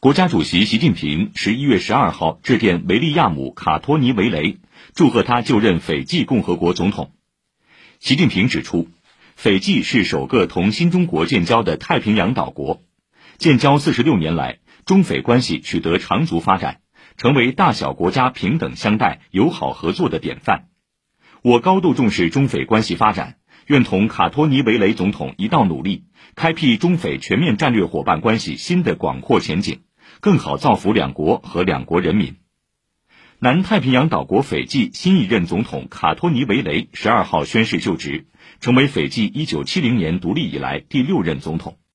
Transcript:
国家主席习近平十一月十二号致电维利亚姆·卡托尼维雷，祝贺他就任斐济共和国总统。习近平指出，斐济是首个同新中国建交的太平洋岛国，建交四十六年来，中斐关系取得长足发展，成为大小国家平等相待、友好合作的典范。我高度重视中斐关系发展。愿同卡托尼维雷总统一道努力，开辟中斐全面战略伙伴关系新的广阔前景，更好造福两国和两国人民。南太平洋岛国斐济新一任总统卡托尼维雷十二号宣誓就职，成为斐济一九七零年独立以来第六任总统。